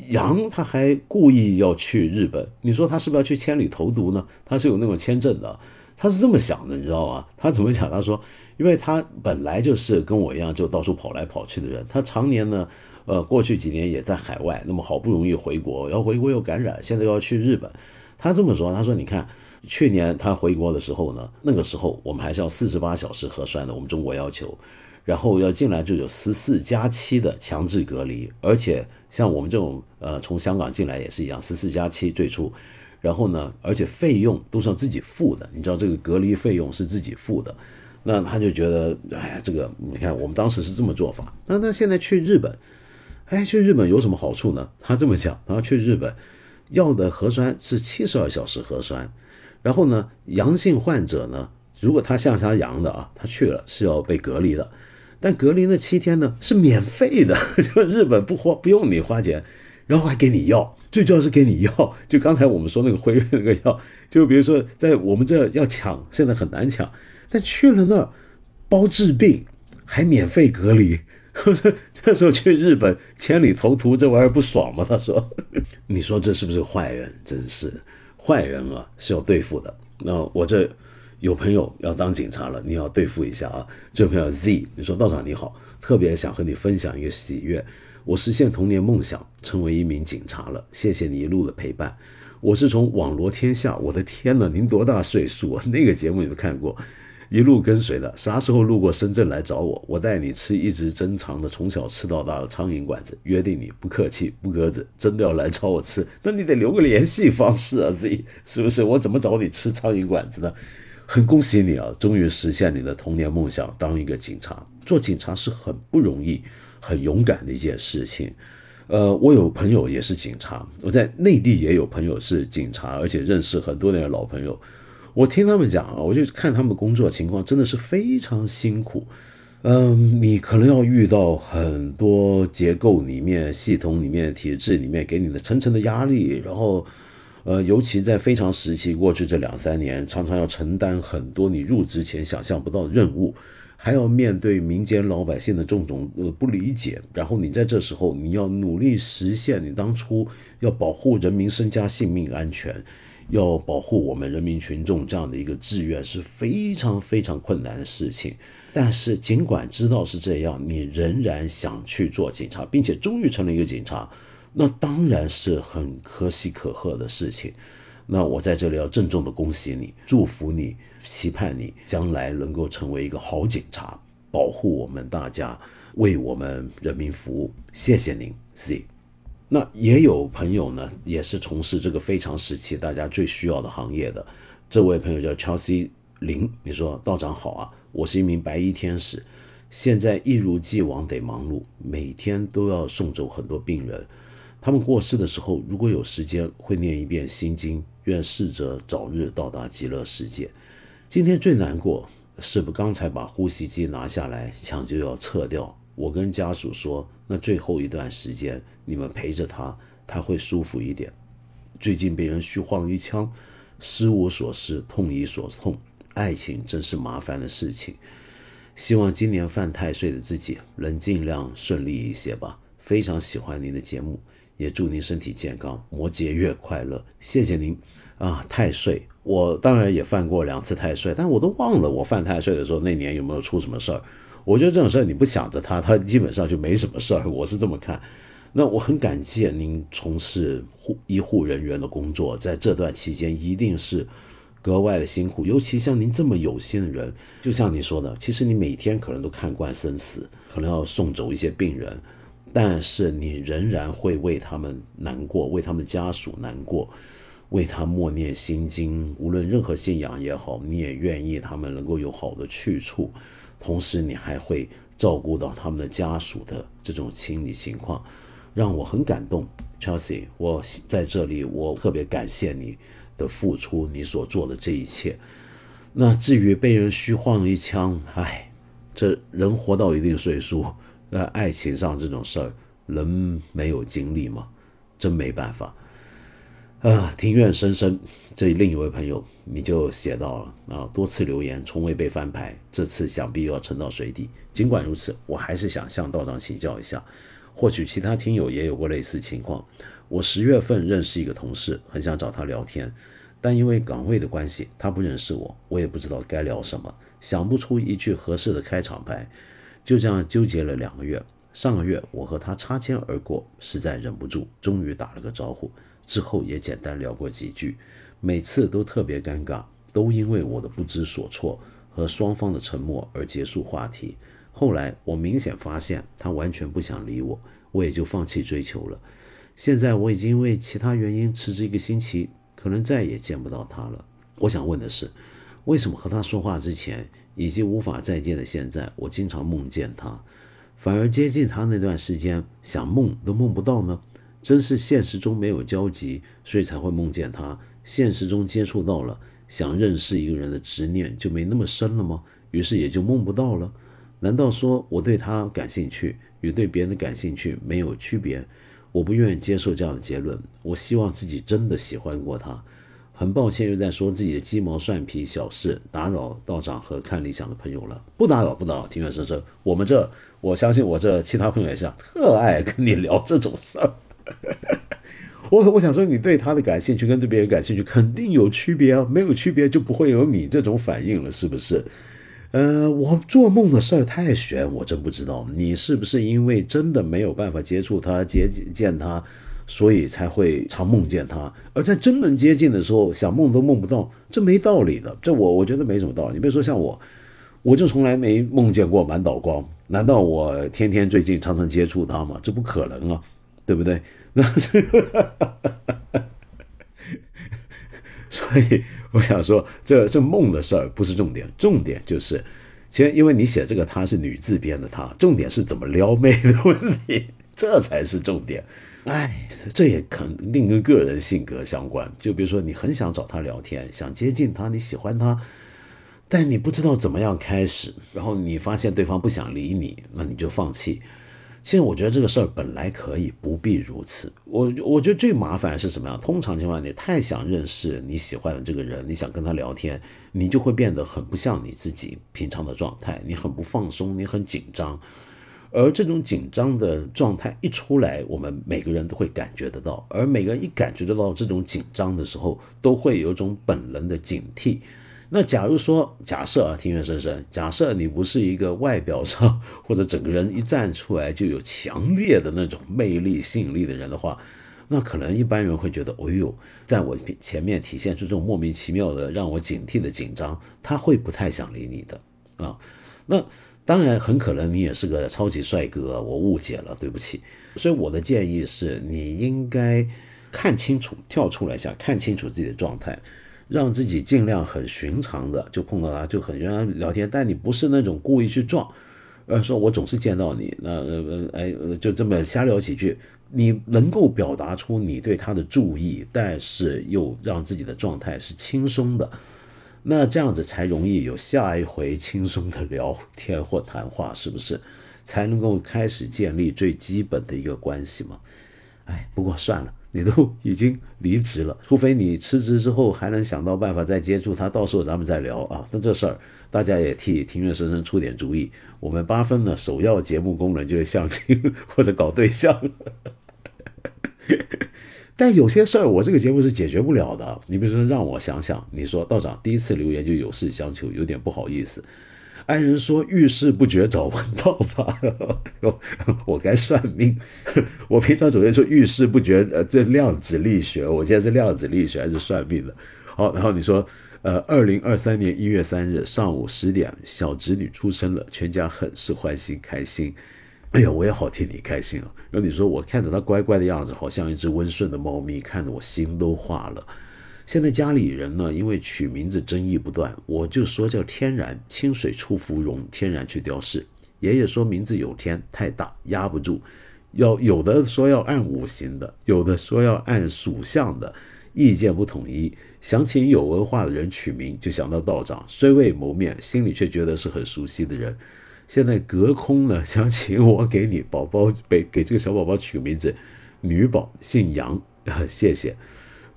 阳，他还故意要去日本，你说他是不是要去千里投毒呢？他是有那种签证的，他是这么想的，你知道吗？他怎么想？他说，因为他本来就是跟我一样，就到处跑来跑去的人，他常年呢，呃，过去几年也在海外，那么好不容易回国，要回国又感染，现在又要去日本，他这么说，他说，你看，去年他回国的时候呢，那个时候我们还是要四十八小时核酸的，我们中国要求。然后要进来就有十四加七的强制隔离，而且像我们这种呃从香港进来也是一样，十四加七最初，然后呢，而且费用都是要自己付的，你知道这个隔离费用是自己付的，那他就觉得哎呀，这个你看我们当时是这么做法，那那现在去日本，哎，去日本有什么好处呢？他这么讲，他说去日本要的核酸是七十二小时核酸，然后呢，阳性患者呢，如果他像他阳的啊，他去了是要被隔离的。但隔离那七天呢是免费的，就日本不花不用你花钱，然后还给你药，最重要是给你药。就刚才我们说那个辉瑞那个药，就比如说在我们这要抢，现在很难抢，但去了那儿包治病，还免费隔离。这时候去日本千里投毒，这玩意儿不爽吗？他说：“ 你说这是不是坏人？真是坏人啊，是要对付的。那我这。”有朋友要当警察了，你要对付一下啊！这位朋友 Z，你说道长你好，特别想和你分享一个喜悦，我实现童年梦想，成为一名警察了。谢谢你一路的陪伴。我是从网罗天下，我的天呐，您多大岁数啊？那个节目你都看过，一路跟随的。啥时候路过深圳来找我，我带你吃一直珍藏的从小吃到大的苍蝇馆子。约定你不客气不鸽子，真的要来找我吃，那你得留个联系方式啊，Z，是不是？我怎么找你吃苍蝇馆子呢？很恭喜你啊，终于实现你的童年梦想，当一个警察。做警察是很不容易、很勇敢的一件事情。呃，我有朋友也是警察，我在内地也有朋友是警察，而且认识很多年的老朋友。我听他们讲啊，我就看他们工作情况，真的是非常辛苦。嗯，你可能要遇到很多结构里面、系统里面、体制里面给你的层层的压力，然后。呃，尤其在非常时期过去这两三年，常常要承担很多你入职前想象不到的任务，还要面对民间老百姓的种种呃不理解，然后你在这时候你要努力实现你当初要保护人民身家性命安全，要保护我们人民群众这样的一个志愿是非常非常困难的事情。但是尽管知道是这样，你仍然想去做警察，并且终于成了一个警察，那当然是很可喜可贺的事情。那我在这里要郑重的恭喜你，祝福你，期盼你将来能够成为一个好警察，保护我们大家，为我们人民服务。谢谢您，C。那也有朋友呢，也是从事这个非常时期大家最需要的行业的。这位朋友叫 Chelsea 林，你说道长好啊，我是一名白衣天使，现在一如既往得忙碌，每天都要送走很多病人。他们过世的时候，如果有时间，会念一遍心经，愿逝者早日到达极乐世界。今天最难过是不刚才把呼吸机拿下来，抢救要撤掉。我跟家属说，那最后一段时间你们陪着他，他会舒服一点。最近被人虚晃一枪，失无所失，痛已所痛。爱情真是麻烦的事情。希望今年犯太岁的自己能尽量顺利一些吧。非常喜欢您的节目。也祝您身体健康，摩羯月快乐，谢谢您啊！太岁，我当然也犯过两次太岁，但我都忘了我犯太岁的时候那年有没有出什么事儿。我觉得这种事儿你不想着他，他基本上就没什么事儿，我是这么看。那我很感谢您从事护医护人员的工作，在这段期间一定是格外的辛苦，尤其像您这么有心的人，就像你说的，其实你每天可能都看惯生死，可能要送走一些病人。但是你仍然会为他们难过，为他们家属难过，为他默念心经。无论任何信仰也好，你也愿意他们能够有好的去处。同时，你还会照顾到他们的家属的这种心理情况，让我很感动。Chelsea，我在这里，我特别感谢你的付出，你所做的这一切。那至于被人虚晃一枪，唉，这人活到一定岁数。呃爱情上这种事儿，人没有经历吗？真没办法。啊，庭院深深，这另一位朋友你就写到了啊，多次留言从未被翻牌，这次想必又要沉到水底。尽管如此，我还是想向道长请教一下，或许其他听友也有过类似情况。我十月份认识一个同事，很想找他聊天，但因为岗位的关系，他不认识我，我也不知道该聊什么，想不出一句合适的开场白。就这样纠结了两个月。上个月我和他擦肩而过，实在忍不住，终于打了个招呼。之后也简单聊过几句，每次都特别尴尬，都因为我的不知所措和双方的沉默而结束话题。后来我明显发现他完全不想理我，我也就放弃追求了。现在我已经因为其他原因辞职一个星期，可能再也见不到他了。我想问的是，为什么和他说话之前？已经无法再见的现在，我经常梦见他，反而接近他那段时间，想梦都梦不到呢。真是现实中没有交集，所以才会梦见他；现实中接触到了，想认识一个人的执念就没那么深了吗？于是也就梦不到了。难道说我对他感兴趣与对别人的感兴趣没有区别？我不愿意接受这样的结论。我希望自己真的喜欢过他。很抱歉，又在说自己的鸡毛蒜皮小事，打扰道长和看理想的朋友了。不打扰，不打扰。庭院深深，我们这，我相信我这其他朋友也是特爱跟你聊这种事儿。我我想说，你对他的感兴趣跟对别人感兴趣肯定有区别啊，没有区别就不会有你这种反应了，是不是？呃，我做梦的事儿太玄，我真不知道你是不是因为真的没有办法接触他、接见他。所以才会常梦见他，而在真能接近的时候，想梦都梦不到，这没道理的。这我我觉得没什么道理。你别说像我，我就从来没梦见过满岛光，难道我天天最近常常接触他吗？这不可能啊，对不对？那是，所以我想说，这这梦的事儿不是重点，重点就是，其实因为你写这个他是女字边的他，重点是怎么撩妹的问题，这才是重点。哎，这也肯定跟个人性格相关。就比如说，你很想找他聊天，想接近他，你喜欢他，但你不知道怎么样开始，然后你发现对方不想理你，那你就放弃。其实我觉得这个事儿本来可以不必如此。我我觉得最麻烦是什么样？通常情况下，你太想认识你喜欢的这个人，你想跟他聊天，你就会变得很不像你自己平常的状态，你很不放松，你很紧张。而这种紧张的状态一出来，我们每个人都会感觉得到。而每个人一感觉得到这种紧张的时候，都会有一种本能的警惕。那假如说，假设啊，庭院深深，假设你不是一个外表上 或者整个人一站出来就有强烈的那种魅力吸引力的人的话，那可能一般人会觉得，哎呦，在我前面体现出这种莫名其妙的让我警惕的紧张，他会不太想理你的啊。那当然，很可能你也是个超级帅哥，我误解了，对不起。所以我的建议是，你应该看清楚，跳出来一下，看清楚自己的状态。让自己尽量很寻常的就碰到他就很跟他聊天，但你不是那种故意去撞，而说我总是见到你，那呃哎就这么瞎聊几句，你能够表达出你对他的注意，但是又让自己的状态是轻松的，那这样子才容易有下一回轻松的聊天或谈话，是不是？才能够开始建立最基本的一个关系嘛？哎，不过算了。你都已经离职了，除非你辞职之后还能想到办法再接触他，到时候咱们再聊啊。那这事儿大家也替庭院深深出点主意。我们八分呢，首要节目功能就是相亲或者搞对象。但有些事儿我这个节目是解决不了的。你比如说让我想想，你说道长第一次留言就有事相求，有点不好意思。爱人说：“遇事不决，找问道吧。”我该算命。我平常总是说遇事不决，呃，这量子力学。我现在是量子力学还是算命的？好，然后你说，呃，二零二三年一月三日上午十点，小侄女出生了，全家很是欢喜开心。哎呀，我也好替你开心啊。然后你说，我看着她乖乖的样子，好像一只温顺的猫咪，看得我心都化了。现在家里人呢，因为取名字争议不断，我就说叫天然，清水出芙蓉，天然去雕饰。爷爷说名字有天太大压不住，要有的说要按五行的，有的说要按属相的，意见不统一。想请有文化的人取名，就想到道长，虽未谋面，心里却觉得是很熟悉的人。现在隔空呢，想请我给你宝宝给给这个小宝宝取个名字，女宝姓杨，谢谢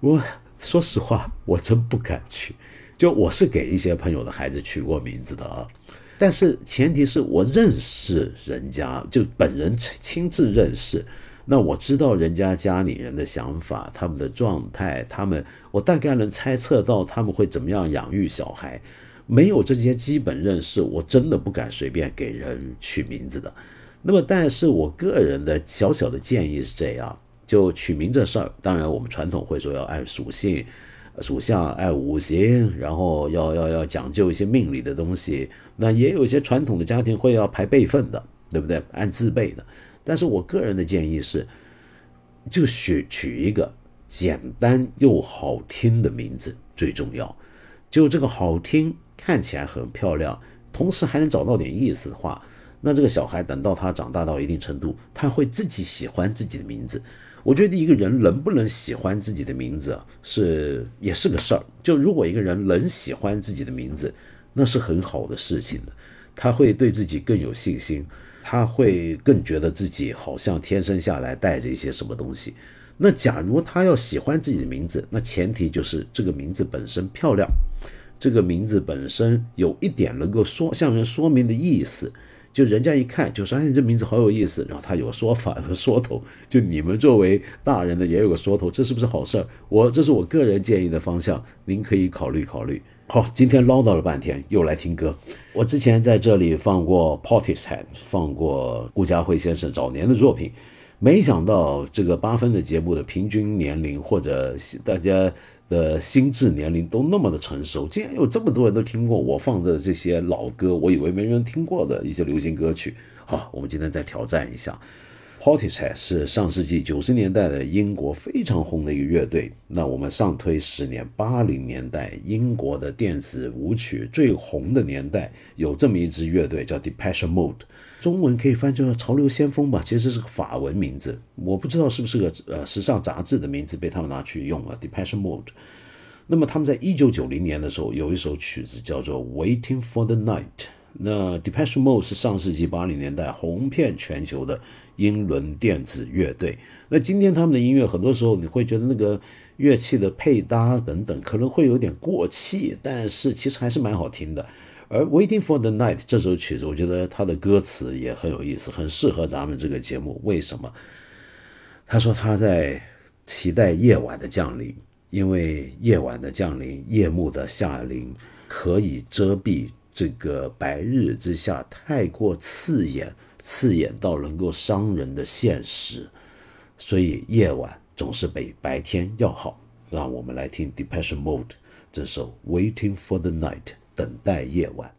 我。说实话，我真不敢去。就我是给一些朋友的孩子取过名字的啊，但是前提是我认识人家，就本人亲自认识，那我知道人家家里人的想法、他们的状态，他们我大概能猜测到他们会怎么样养育小孩。没有这些基本认识，我真的不敢随便给人取名字的。那么，但是我个人的小小的建议是这样。就取名这事儿，当然我们传统会说要按属性、属相、按五行，然后要要要讲究一些命理的东西。那也有一些传统的家庭会要排辈分的，对不对？按字辈的。但是我个人的建议是，就取取一个简单又好听的名字最重要。就这个好听，看起来很漂亮，同时还能找到点意思的话，那这个小孩等到他长大到一定程度，他会自己喜欢自己的名字。我觉得一个人能不能喜欢自己的名字是也是个事儿。就如果一个人能喜欢自己的名字，那是很好的事情的。他会对自己更有信心，他会更觉得自己好像天生下来带着一些什么东西。那假如他要喜欢自己的名字，那前提就是这个名字本身漂亮，这个名字本身有一点能够说向人说明的意思。就人家一看就说：“哎，这名字好有意思。”然后他有说法 和说头，就你们作为大人的也有个说头，这是不是好事儿？我这是我个人建议的方向，您可以考虑考虑。好，今天唠叨了半天，又来听歌。我之前在这里放过 Portishead，放过顾嘉辉先生早年的作品，没想到这个八分的节目的平均年龄或者大家。的心智年龄都那么的成熟，竟然有这么多人都听过我放的这些老歌，我以为没人听过的一些流行歌曲。好，我们今天再挑战一下。Portishead 是上世纪九十年代的英国非常红的一个乐队。那我们上推十年，八零年代英国的电子舞曲最红的年代，有这么一支乐队叫 Depression Mode，中文可以翻叫潮流先锋吧，其实是个法文名字，我不知道是不是个呃时尚杂志的名字被他们拿去用了 Depression Mode。那么他们在一九九零年的时候有一首曲子叫做 Waiting for the Night。那 Depeche Mode 是上世纪八零年代红遍全球的英伦电子乐队。那今天他们的音乐很多时候你会觉得那个乐器的配搭等等可能会有点过气，但是其实还是蛮好听的。而 Waiting for the Night 这首曲子，我觉得它的歌词也很有意思，很适合咱们这个节目。为什么？他说他在期待夜晚的降临，因为夜晚的降临，夜幕的下临，可以遮蔽这个白日之下太过刺眼、刺眼到能够伤人的现实。所以夜晚总是比白天要好。让我们来听 Depression Mode 这首 Waiting for the Night。等待夜晚。